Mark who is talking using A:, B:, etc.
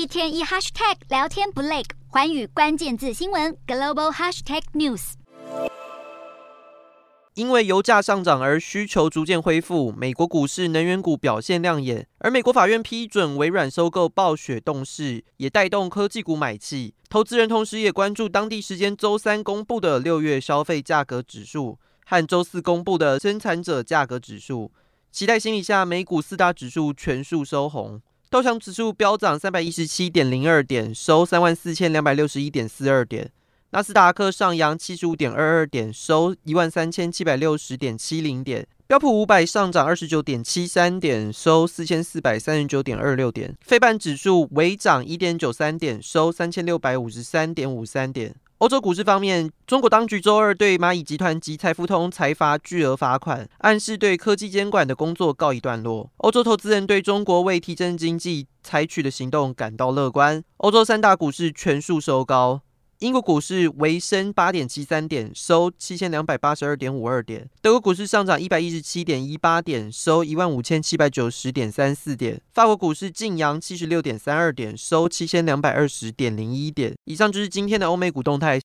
A: 一天一 hashtag 聊天不累，寰宇关键字新闻 global hashtag news。
B: 因为油价上涨而需求逐渐恢复，美国股市能源股表现亮眼，而美国法院批准微软收购暴雪动视，也带动科技股买气。投资人同时也关注当地时间周三公布的六月消费价格指数和周四公布的生产者价格指数，期待心理下，美股四大指数全数收红，道琼指数飙涨三百一十七点零二点，收三万四千两百六十一点四二点。纳斯达克上扬七十五点二二点，收一万三千七百六十点七零点。标普五百上涨二十九点七三点，收四千四百三十九点二六点。费半指数微涨一点九三点，收三千六百五十三点五三点。欧洲股市方面，中国当局周二对蚂蚁集团及财富通财罚巨额罚款，暗示对科技监管的工作告一段落。欧洲投资人对中国为提振经济采取的行动感到乐观。欧洲三大股市全数收高。英国股市微升八点七三点，收七千两百八十二点五二点。德国股市上涨一百一十七点一八点，收一万五千七百九十点三四点。法国股市劲扬七十六点三二点，收七千两百二十点零一点。以上就是今天的欧美股动态，